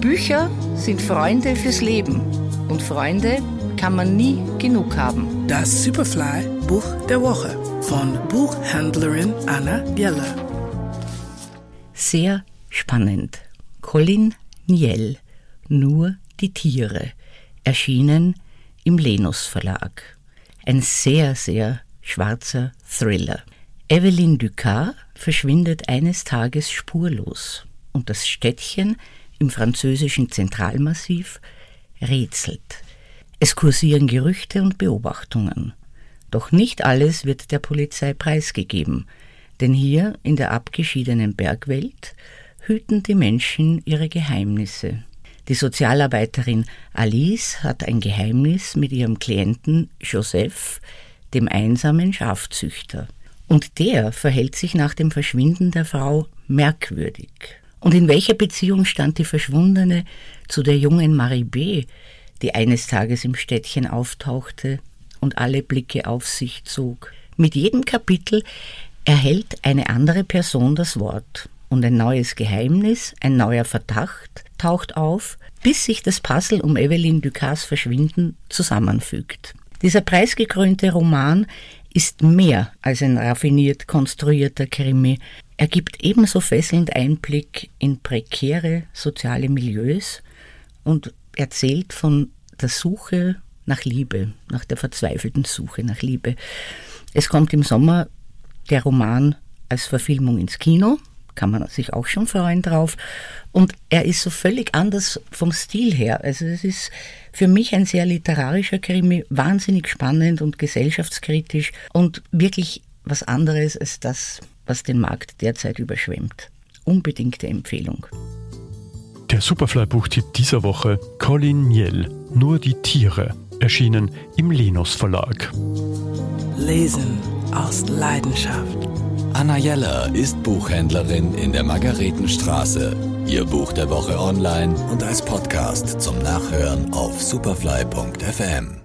Bücher sind Freunde fürs Leben und Freunde kann man nie genug haben. Das Superfly Buch der Woche von Buchhändlerin Anna Geller. Sehr spannend. Colin Niel, Nur die Tiere, erschienen im Lenus Verlag. Ein sehr, sehr schwarzer Thriller. Evelyn Ducat verschwindet eines Tages spurlos und das Städtchen im französischen Zentralmassiv rätselt. Es kursieren Gerüchte und Beobachtungen. Doch nicht alles wird der Polizei preisgegeben, denn hier in der abgeschiedenen Bergwelt hüten die Menschen ihre Geheimnisse. Die Sozialarbeiterin Alice hat ein Geheimnis mit ihrem Klienten Joseph, dem einsamen Schafzüchter. Und der verhält sich nach dem Verschwinden der Frau merkwürdig. Und in welcher Beziehung stand die Verschwundene zu der jungen Marie B., die eines Tages im Städtchen auftauchte und alle Blicke auf sich zog? Mit jedem Kapitel erhält eine andere Person das Wort und ein neues Geheimnis, ein neuer Verdacht taucht auf, bis sich das Puzzle um Evelyn Ducas Verschwinden zusammenfügt. Dieser preisgekrönte Roman ist mehr als ein raffiniert konstruierter Krimi. Er gibt ebenso fesselnd Einblick in prekäre soziale Milieus und erzählt von der Suche nach Liebe, nach der verzweifelten Suche nach Liebe. Es kommt im Sommer der Roman als Verfilmung ins Kino, kann man sich auch schon freuen drauf. Und er ist so völlig anders vom Stil her. Also es ist für mich ein sehr literarischer Krimi, wahnsinnig spannend und gesellschaftskritisch und wirklich was anderes als das, was den Markt derzeit überschwemmt. Unbedingte Empfehlung. Der Superfly-Buchtipp dieser Woche, Colin Niel, Nur die Tiere, erschienen im Linus Verlag. Lesen aus Leidenschaft. Anna Jeller ist Buchhändlerin in der Margaretenstraße. Ihr Buch der Woche online und als Podcast zum Nachhören auf superfly.fm.